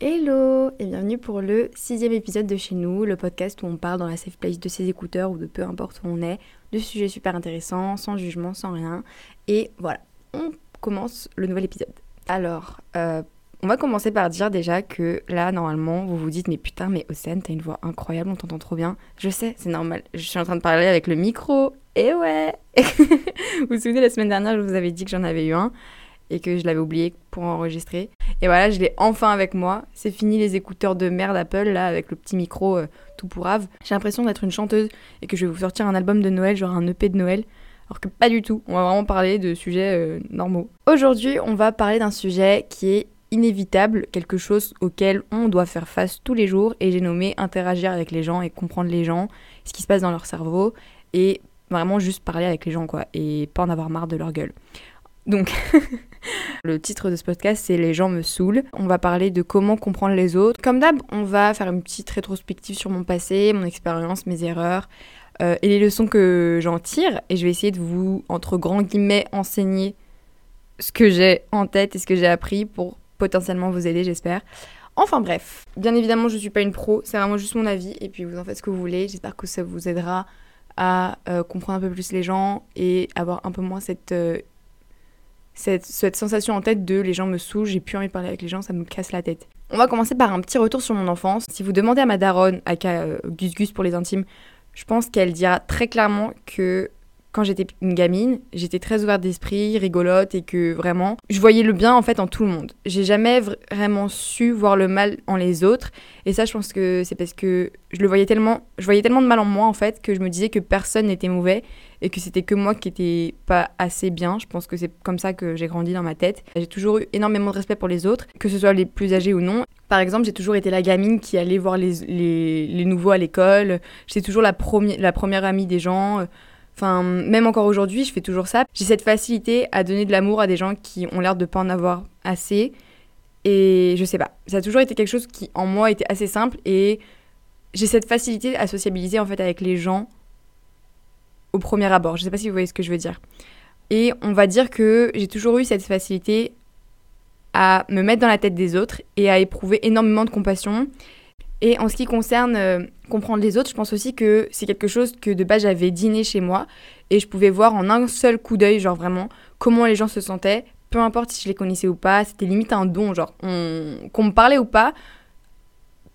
Hello et bienvenue pour le sixième épisode de chez nous, le podcast où on parle dans la safe place de ses écouteurs ou de peu importe où on est, de sujets super intéressants, sans jugement, sans rien. Et voilà, on commence le nouvel épisode. Alors, euh, on va commencer par dire déjà que là, normalement, vous vous dites, mais putain, mais Océane, t'as une voix incroyable, on t'entend trop bien. Je sais, c'est normal. Je suis en train de parler avec le micro. Et ouais Vous vous souvenez, la semaine dernière, je vous avais dit que j'en avais eu un et que je l'avais oublié pour enregistrer. Et voilà, je l'ai enfin avec moi. C'est fini les écouteurs de merde Apple, là, avec le petit micro euh, tout pourrave. J'ai l'impression d'être une chanteuse et que je vais vous sortir un album de Noël, genre un EP de Noël. Alors que pas du tout, on va vraiment parler de sujets euh, normaux. Aujourd'hui, on va parler d'un sujet qui est inévitable, quelque chose auquel on doit faire face tous les jours, et j'ai nommé interagir avec les gens et comprendre les gens, ce qui se passe dans leur cerveau, et vraiment juste parler avec les gens, quoi, et pas en avoir marre de leur gueule. Donc, le titre de ce podcast, c'est Les gens me saoulent. On va parler de comment comprendre les autres. Comme d'hab, on va faire une petite rétrospective sur mon passé, mon expérience, mes erreurs euh, et les leçons que j'en tire. Et je vais essayer de vous, entre grands guillemets, enseigner ce que j'ai en tête et ce que j'ai appris pour potentiellement vous aider, j'espère. Enfin bref, bien évidemment, je ne suis pas une pro, c'est vraiment juste mon avis et puis vous en faites ce que vous voulez. J'espère que ça vous aidera à euh, comprendre un peu plus les gens et avoir un peu moins cette euh, cette, sensation en tête de les gens me saoulent, j'ai plus envie de parler avec les gens, ça me casse la tête. On va commencer par un petit retour sur mon enfance. Si vous demandez à ma daronne, à euh, Gus Gus pour les intimes, je pense qu'elle dira très clairement que quand j'étais une gamine, j'étais très ouverte d'esprit, rigolote et que vraiment, je voyais le bien en fait en tout le monde. J'ai jamais vraiment su voir le mal en les autres et ça je pense que c'est parce que je le voyais tellement, je voyais tellement de mal en moi en fait que je me disais que personne n'était mauvais et que c'était que moi qui étais pas assez bien. Je pense que c'est comme ça que j'ai grandi dans ma tête. J'ai toujours eu énormément de respect pour les autres, que ce soit les plus âgés ou non. Par exemple, j'ai toujours été la gamine qui allait voir les, les, nouveaux à l'école. J'étais toujours la, la première amie des gens. Enfin, même encore aujourd'hui, je fais toujours ça. J'ai cette facilité à donner de l'amour à des gens qui ont l'air de pas en avoir assez. Et je sais pas, ça a toujours été quelque chose qui en moi était assez simple et j'ai cette facilité à sociabiliser en fait avec les gens au premier abord. Je sais pas si vous voyez ce que je veux dire. Et on va dire que j'ai toujours eu cette facilité à me mettre dans la tête des autres et à éprouver énormément de compassion et en ce qui concerne euh, comprendre les autres, je pense aussi que c'est quelque chose que de base j'avais dîné chez moi et je pouvais voir en un seul coup d'œil, genre vraiment, comment les gens se sentaient, peu importe si je les connaissais ou pas, c'était limite un don, genre qu'on me parlait ou pas.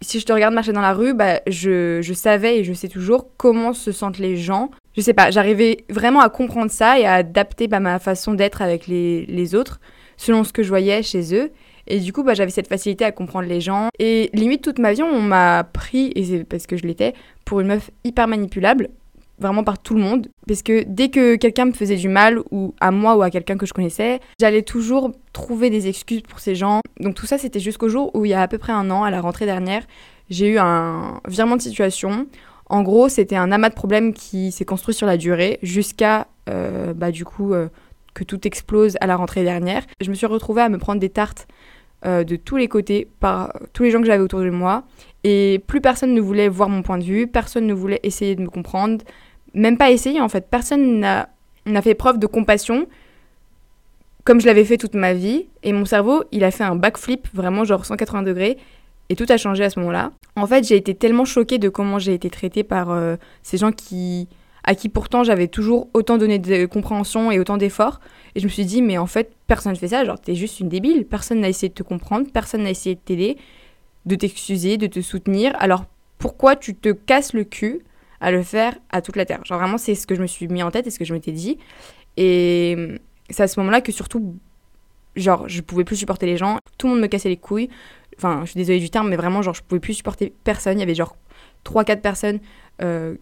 Si je te regarde marcher dans la rue, bah, je, je savais et je sais toujours comment se sentent les gens. Je sais pas, j'arrivais vraiment à comprendre ça et à adapter bah, ma façon d'être avec les, les autres selon ce que je voyais chez eux. Et du coup, bah, j'avais cette facilité à comprendre les gens. Et limite, toute ma vie, on m'a pris, et c'est parce que je l'étais, pour une meuf hyper manipulable, vraiment par tout le monde. Parce que dès que quelqu'un me faisait du mal, ou à moi ou à quelqu'un que je connaissais, j'allais toujours trouver des excuses pour ces gens. Donc tout ça, c'était jusqu'au jour où, il y a à peu près un an, à la rentrée dernière, j'ai eu un virement de situation. En gros, c'était un amas de problèmes qui s'est construit sur la durée, jusqu'à, euh, bah, du coup, euh, que tout explose à la rentrée dernière. Je me suis retrouvée à me prendre des tartes euh, de tous les côtés par tous les gens que j'avais autour de moi. Et plus personne ne voulait voir mon point de vue, personne ne voulait essayer de me comprendre, même pas essayer en fait. Personne n'a fait preuve de compassion comme je l'avais fait toute ma vie. Et mon cerveau, il a fait un backflip, vraiment genre 180 degrés. Et tout a changé à ce moment-là. En fait, j'ai été tellement choquée de comment j'ai été traitée par euh, ces gens qui, à qui pourtant j'avais toujours autant donné de compréhension et autant d'efforts, et je me suis dit, mais en fait, personne ne fait ça, genre, t'es juste une débile. Personne n'a essayé de te comprendre, personne n'a essayé de t'aider, de t'excuser, de te soutenir. Alors, pourquoi tu te casses le cul à le faire à toute la Terre? Genre, vraiment, c'est ce que je me suis mis en tête et ce que je m'étais dit. Et c'est à ce moment-là que surtout, genre, je pouvais plus supporter les gens. Tout le monde me cassait les couilles. Enfin, je suis désolée du terme, mais vraiment, genre, je pouvais plus supporter personne. Il y avait genre 3-4 personnes euh,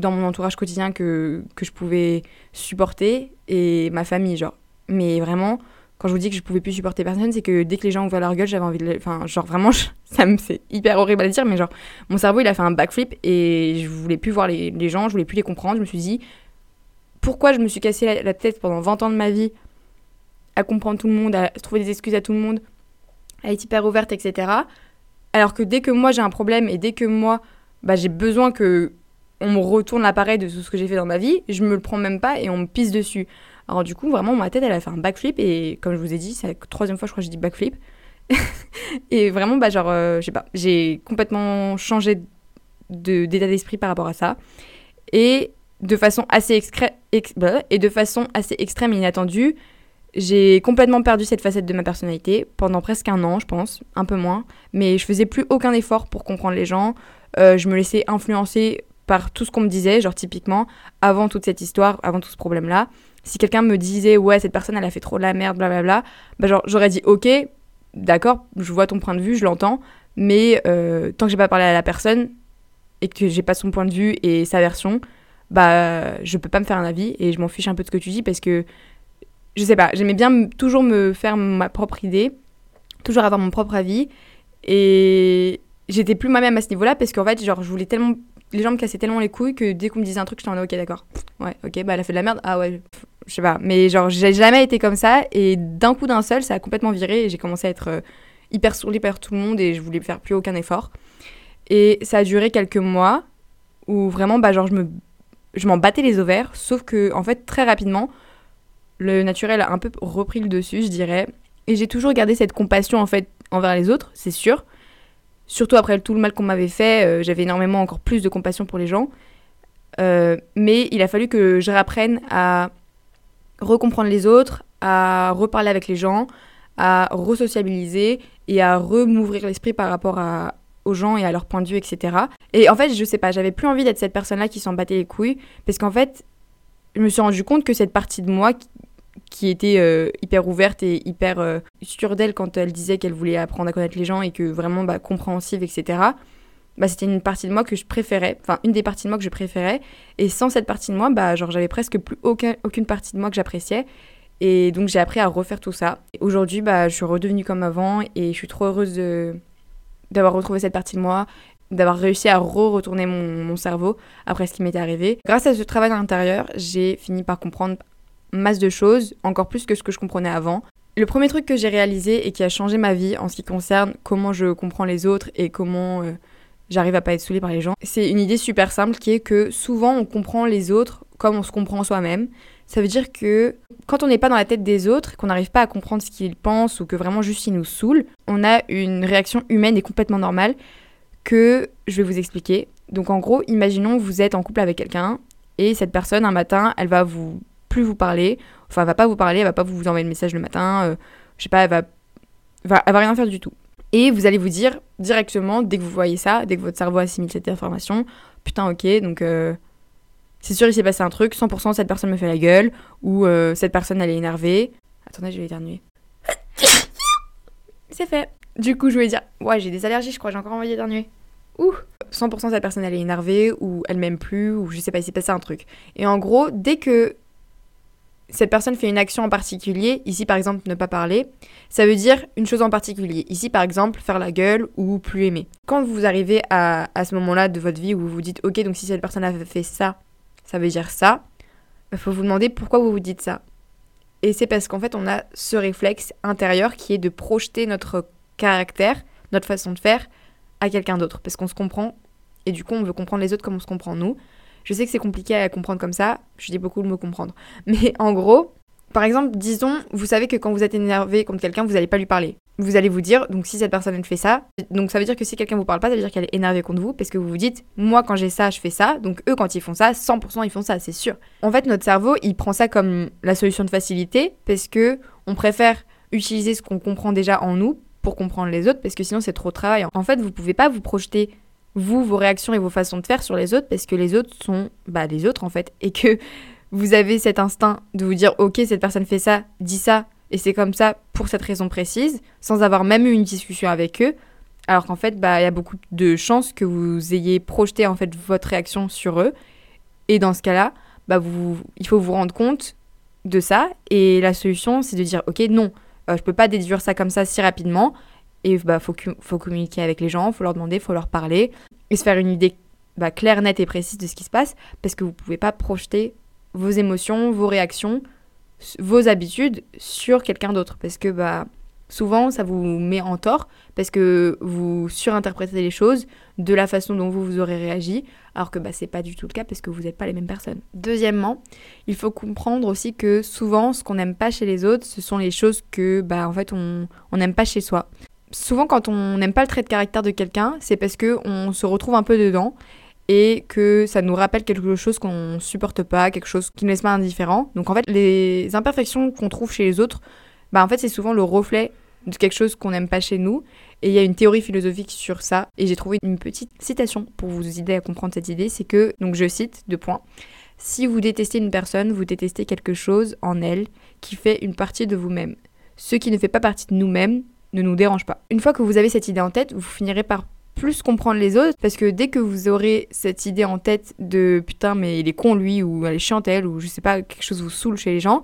dans mon entourage quotidien que, que je pouvais supporter et ma famille, genre. Mais vraiment, quand je vous dis que je pouvais plus supporter personne, c'est que dès que les gens ouvraient leur gueule, j'avais envie de. Enfin, genre vraiment, ça me, c'est hyper horrible à dire, mais genre, mon cerveau, il a fait un backflip et je voulais plus voir les, les gens, je voulais plus les comprendre. Je me suis dit, pourquoi je me suis cassé la, tête pendant 20 ans de ma vie à comprendre tout le monde, à trouver des excuses à tout le monde, à être hyper ouverte, etc. Alors que dès que moi j'ai un problème et dès que moi bah, j'ai besoin que on me retourne l'appareil de tout ce que j'ai fait dans ma vie, je me le prends même pas et on me pisse dessus. Alors du coup, vraiment, ma tête, elle a fait un backflip et comme je vous ai dit, c'est la troisième fois, je crois que j'ai dit backflip. et vraiment, bah, genre, euh, je sais pas, j'ai complètement changé d'état d'esprit par rapport à ça. Et de façon assez extrême bah, et de façon assez extrême et inattendue, j'ai complètement perdu cette facette de ma personnalité pendant presque un an, je pense, un peu moins. Mais je faisais plus aucun effort pour comprendre les gens. Euh, je me laissais influencer par tout ce qu'on me disait, genre typiquement, avant toute cette histoire, avant tout ce problème-là. Si quelqu'un me disait, ouais, cette personne, elle a fait trop de la merde, blablabla, bah genre, j'aurais dit, ok, d'accord, je vois ton point de vue, je l'entends, mais euh, tant que j'ai pas parlé à la personne et que j'ai pas son point de vue et sa version, bah, je peux pas me faire un avis et je m'en fiche un peu de ce que tu dis parce que je sais pas, j'aimais bien toujours me faire ma propre idée, toujours avoir mon propre avis. Et j'étais plus moi-même à ce niveau-là parce qu'en fait, genre, je voulais tellement. Les gens me cassaient tellement les couilles que dès qu'on me disait un truc, j'étais en mode ok, d'accord. Ouais, ok, bah elle a fait de la merde. Ah ouais, je sais pas. Mais genre, j'ai jamais été comme ça. Et d'un coup, d'un seul, ça a complètement viré. Et j'ai commencé à être euh, hyper sourdée par tout le monde et je voulais faire plus aucun effort. Et ça a duré quelques mois où vraiment, bah, genre, je me. Je m'en battais les ovaires, sauf que, en fait, très rapidement, le naturel a un peu repris le dessus, je dirais. Et j'ai toujours gardé cette compassion en fait envers les autres, c'est sûr. Surtout après tout le mal qu'on m'avait fait, euh, j'avais énormément encore plus de compassion pour les gens. Euh, mais il a fallu que je réapprenne à recomprendre les autres, à reparler avec les gens, à resociabiliser et à remouvrir l'esprit par rapport aux gens et à leur point de vue, etc. Et en fait, je sais pas, j'avais plus envie d'être cette personne-là qui s'en battait les couilles, parce qu'en fait, je me suis rendu compte que cette partie de moi qui était euh, hyper ouverte et hyper euh, sûre d'elle quand elle disait qu'elle voulait apprendre à connaître les gens et que vraiment bah, compréhensive, etc. Bah, c'était une partie de moi que je préférais, enfin une des parties de moi que je préférais. Et sans cette partie de moi, bah, genre j'avais presque plus aucun, aucune partie de moi que j'appréciais. Et donc j'ai appris à refaire tout ça. Aujourd'hui, bah, je suis redevenue comme avant et je suis trop heureuse d'avoir retrouvé cette partie de moi, d'avoir réussi à re-retourner mon, mon, cerveau après ce qui m'était arrivé. Grâce à ce travail à l'intérieur, j'ai fini par comprendre masse de choses, encore plus que ce que je comprenais avant. Le premier truc que j'ai réalisé et qui a changé ma vie en ce qui concerne comment je comprends les autres et comment euh, j'arrive à pas être saoulée par les gens, c'est une idée super simple qui est que souvent on comprend les autres comme on se comprend soi-même. Ça veut dire que quand on n'est pas dans la tête des autres, qu'on n'arrive pas à comprendre ce qu'ils pensent ou que vraiment juste ils nous saoulent, on a une réaction humaine et complètement normale que je vais vous expliquer. Donc en gros, imaginons que vous êtes en couple avec quelqu'un et cette personne un matin, elle va vous plus vous parler. Enfin, elle va pas vous parler, elle va pas vous envoyer le message le matin. Euh, je sais pas, elle va, va, rien faire du tout. Et vous allez vous dire directement, dès que vous voyez ça, dès que votre cerveau assimile cette information, putain, ok, donc euh, c'est sûr, il s'est passé un truc, 100% cette personne me fait la gueule, ou euh, cette personne elle est énervée. Attendez, je vais éternuer. c'est fait. Du coup, je voulais dire, ouais, j'ai des allergies, je crois, j'ai encore envie d'éternuer. Ouh 100% cette personne elle est énervée, ou elle m'aime plus, ou je sais pas, il s'est passé un truc. Et en gros, dès que cette personne fait une action en particulier, ici par exemple ne pas parler, ça veut dire une chose en particulier. Ici par exemple faire la gueule ou plus aimer. Quand vous arrivez à, ce moment-là de votre vie où vous vous dites ok donc si cette personne a fait ça, ça veut dire ça, il faut vous demander pourquoi vous vous dites ça. Et c'est parce qu'en fait on a ce réflexe intérieur qui est de projeter notre caractère, notre façon de faire à quelqu'un d'autre parce qu'on se comprend et du coup on veut comprendre les autres comme on se comprend nous. Je sais que c'est compliqué à comprendre comme ça, je dis beaucoup le mot comprendre. Mais en gros, par exemple, disons, vous savez que quand vous êtes énervé contre quelqu'un, vous n'allez pas lui parler. Vous allez vous dire, donc si cette personne fait ça, donc ça veut dire que si quelqu'un vous parle pas, ça veut dire qu'elle est énervée contre vous, parce que vous vous dites, moi quand j'ai ça, je fais ça, donc eux quand ils font ça, 100% ils font ça, c'est sûr. En fait, notre cerveau, il prend ça comme la solution de facilité, parce que on préfère utiliser ce qu'on comprend déjà en nous pour comprendre les autres, parce que sinon c'est trop de travail. En fait, vous pouvez pas vous projeter vous, vos réactions et vos façons de faire sur les autres parce que les autres sont bah, les autres en fait. Et que vous avez cet instinct de vous dire ok, cette personne fait ça, dit ça, et c'est comme ça pour cette raison précise, sans avoir même eu une discussion avec eux. Alors qu'en fait, bah, il y a beaucoup de chances que vous ayez projeté en fait votre réaction sur eux. Et dans ce cas-là, bah, vous, il faut vous rendre compte de ça. Et la solution, c'est de dire ok, non, euh, je peux pas déduire ça comme ça si rapidement. Et bah, faut, faut communiquer avec les gens, faut leur demander, faut leur parler et se faire une idée bah, claire, nette et précise de ce qui se passe parce que vous pouvez pas projeter vos émotions, vos réactions, vos habitudes sur quelqu'un d'autre parce que bah souvent ça vous met en tort parce que vous surinterprétez les choses de la façon dont vous vous aurez réagi alors que bah c'est pas du tout le cas parce que vous n'êtes pas les mêmes personnes. Deuxièmement, il faut comprendre aussi que souvent ce qu'on n'aime pas chez les autres, ce sont les choses que bah en fait on n'aime pas chez soi. Souvent quand on n'aime pas le trait de caractère de quelqu'un, c'est parce que on se retrouve un peu dedans et que ça nous rappelle quelque chose qu'on supporte pas, quelque chose qui nous laisse pas indifférent. Donc en fait, les imperfections qu'on trouve chez les autres, bah en fait, c'est souvent le reflet de quelque chose qu'on n'aime pas chez nous. Et il y a une théorie philosophique sur ça. Et j'ai trouvé une petite citation pour vous aider à comprendre cette idée. C'est que, donc je cite, deux points. Si vous détestez une personne, vous détestez quelque chose en elle qui fait une partie de vous-même. Ce qui ne fait pas partie de nous-mêmes ne nous dérange pas. Une fois que vous avez cette idée en tête, vous finirez par plus comprendre les autres parce que dès que vous aurez cette idée en tête de putain mais il est con lui ou elle est chiante elle ou je sais pas quelque chose vous saoule chez les gens,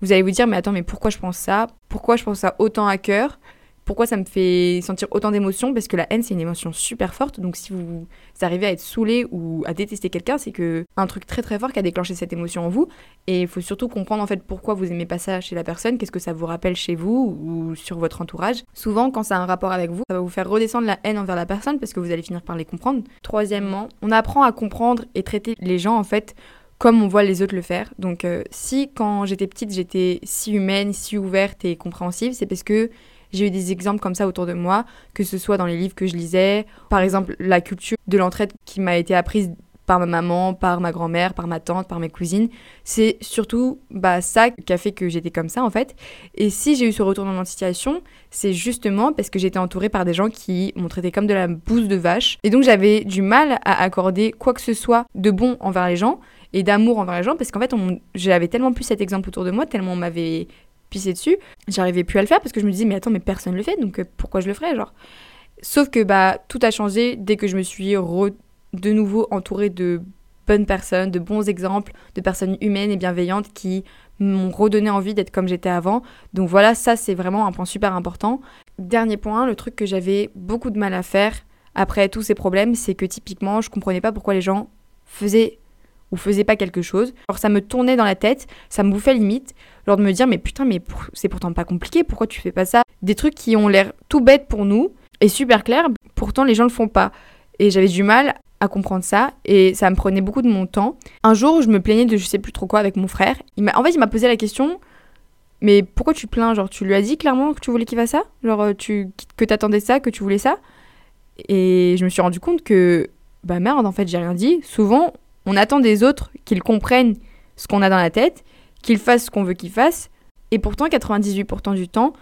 vous allez vous dire mais attends mais pourquoi je pense ça? Pourquoi je pense ça autant à cœur? Pourquoi ça me fait sentir autant d'émotions Parce que la haine, c'est une émotion super forte. Donc si vous, arrivez à être saoulé ou à détester quelqu'un, c'est que un truc très très fort qui a déclenché cette émotion en vous. Et il faut surtout comprendre en fait pourquoi vous aimez pas ça chez la personne, qu'est-ce que ça vous rappelle chez vous ou sur votre entourage. Souvent, quand ça a un rapport avec vous, ça va vous faire redescendre la haine envers la personne parce que vous allez finir par les comprendre. Troisièmement, on apprend à comprendre et traiter les gens en fait comme on voit les autres le faire. Donc euh, si quand j'étais petite j'étais si humaine, si ouverte et compréhensive, c'est parce que j'ai eu des exemples comme ça autour de moi, que ce soit dans les livres que je lisais, par exemple la culture de l'entraide qui m'a été apprise par ma maman, par ma grand-mère, par ma tante, par mes cousines. C'est surtout bah, ça qui a fait que j'étais comme ça en fait. Et si j'ai eu ce retournement de situation, c'est justement parce que j'étais entourée par des gens qui m'ont traité comme de la bouse de vache. Et donc j'avais du mal à accorder quoi que ce soit de bon envers les gens et d'amour envers les gens parce qu'en fait j'avais tellement plus cet exemple autour de moi, tellement on m'avait dessus. J'arrivais plus à le faire parce que je me disais, mais attends, mais personne le fait, donc euh, pourquoi je le ferais, genre? Sauf que bah tout a changé dès que je me suis de nouveau entourée de bonnes personnes, de bons exemples, de personnes humaines et bienveillantes qui m'ont redonné envie d'être comme j'étais avant. Donc voilà, ça c'est vraiment un point super important. Dernier point, le truc que j'avais beaucoup de mal à faire après tous ces problèmes, c'est que typiquement, je comprenais pas pourquoi les gens faisaient ou faisaient pas quelque chose. Alors ça me tournait dans la tête, ça me bouffait limite. Genre de me dire, mais putain, mais c'est pourtant pas compliqué, pourquoi tu fais pas ça? Des trucs qui ont l'air tout bêtes pour nous et super clairs, pourtant les gens le font pas. Et j'avais du mal à comprendre ça et ça me prenait beaucoup de mon temps. Un jour, je me plaignais de je sais plus trop quoi avec mon frère. Il en fait, il m'a posé la question mais pourquoi tu plains? Genre, tu lui as dit clairement que tu voulais qu'il fasse ça? Genre, euh, tu, que t'attendais ça, que tu voulais ça? Et je me suis rendu compte que, bah merde, en fait, j'ai rien dit. Souvent, on attend des autres qu'ils comprennent ce qu'on a dans la tête qu'ils fassent ce qu'on veut qu'ils fassent. Et pourtant, 98% du temps,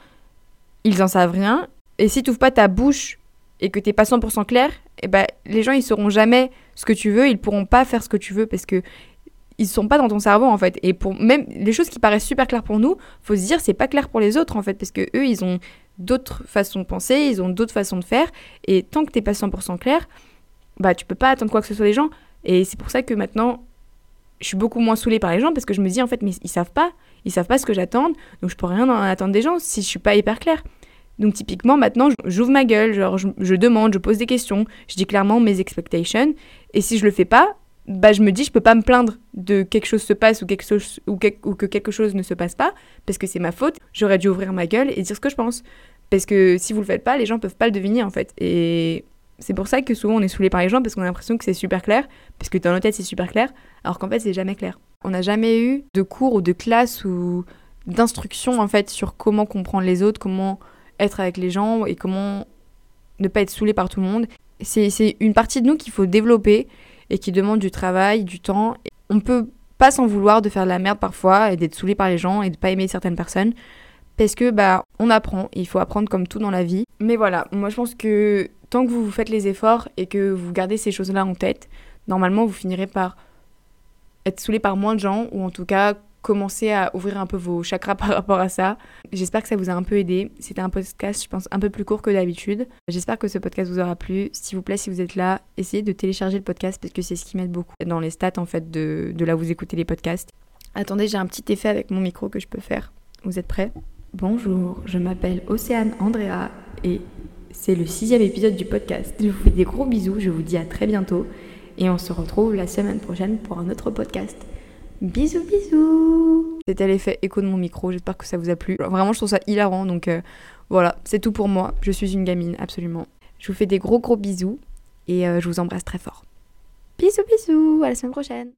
ils en savent rien. Et si tu n'ouvres pas ta bouche et que t'es pas 100% clair, eh ben, les gens, ils sauront jamais ce que tu veux, ils pourront pas faire ce que tu veux parce que ils sont pas dans ton cerveau en fait. Et pour même les choses qui paraissent super claires pour nous, faut se dire c'est pas clair pour les autres en fait parce que eux, ils ont d'autres façons de penser, ils ont d'autres façons de faire. Et tant que t'es pas 100% clair, bah tu peux pas attendre quoi que ce soit des gens. Et c'est pour ça que maintenant, je suis beaucoup moins saoulée par les gens parce que je me dis en fait mais ils savent pas, ils savent pas ce que j'attends, donc je peux rien en attendre des gens si je suis pas hyper claire. Donc typiquement maintenant j'ouvre ma gueule, genre je, demande, je pose des questions, je dis clairement mes expectations. Et si je le fais pas, bah je me dis je peux pas me plaindre de quelque chose se passe ou quelque chose ou, ou que quelque chose ne se passe pas parce que c'est ma faute. J'aurais dû ouvrir ma gueule et dire ce que je pense. Parce que si vous le faites pas, les gens peuvent pas le deviner en fait. Et c'est pour ça que souvent on est saoulé par les gens parce qu'on a l'impression que c'est super clair, parce que dans notre tête c'est super clair, alors qu'en fait c'est jamais clair. On n'a jamais eu de cours ou de classe ou d'instruction en fait sur comment comprendre les autres, comment être avec les gens et comment ne pas être saoulé par tout le monde. C'est une partie de nous qu'il faut développer et qui demande du travail, du temps. On peut pas s'en vouloir de faire de la merde parfois et d'être saoulé par les gens et de pas aimer certaines personnes parce que bah on apprend, il faut apprendre comme tout dans la vie. Mais voilà, moi je pense que tant que vous, vous faites les efforts et que vous gardez ces choses-là en tête, normalement vous finirez par être saoulé par moins de gens ou en tout cas commencer à ouvrir un peu vos chakras par rapport à ça. J'espère que ça vous a un peu aidé. C'était un podcast, je pense, un peu plus court que d'habitude. J'espère que ce podcast vous aura plu. S'il vous plaît, si vous êtes là, essayez de télécharger le podcast parce que c'est ce qui m'aide beaucoup dans les stats en fait de, de là où vous écoutez les podcasts. Attendez, j'ai un petit effet avec mon micro que je peux faire. Vous êtes prêts? Bonjour, je m'appelle Océane Andrea et c'est le sixième épisode du podcast. Je vous fais des gros bisous, je vous dis à très bientôt et on se retrouve la semaine prochaine pour un autre podcast. Bisous bisous C'était l'effet écho de mon micro, j'espère que ça vous a plu. Vraiment je trouve ça hilarant donc euh, voilà, c'est tout pour moi. Je suis une gamine, absolument. Je vous fais des gros gros bisous et euh, je vous embrasse très fort. Bisous bisous, à la semaine prochaine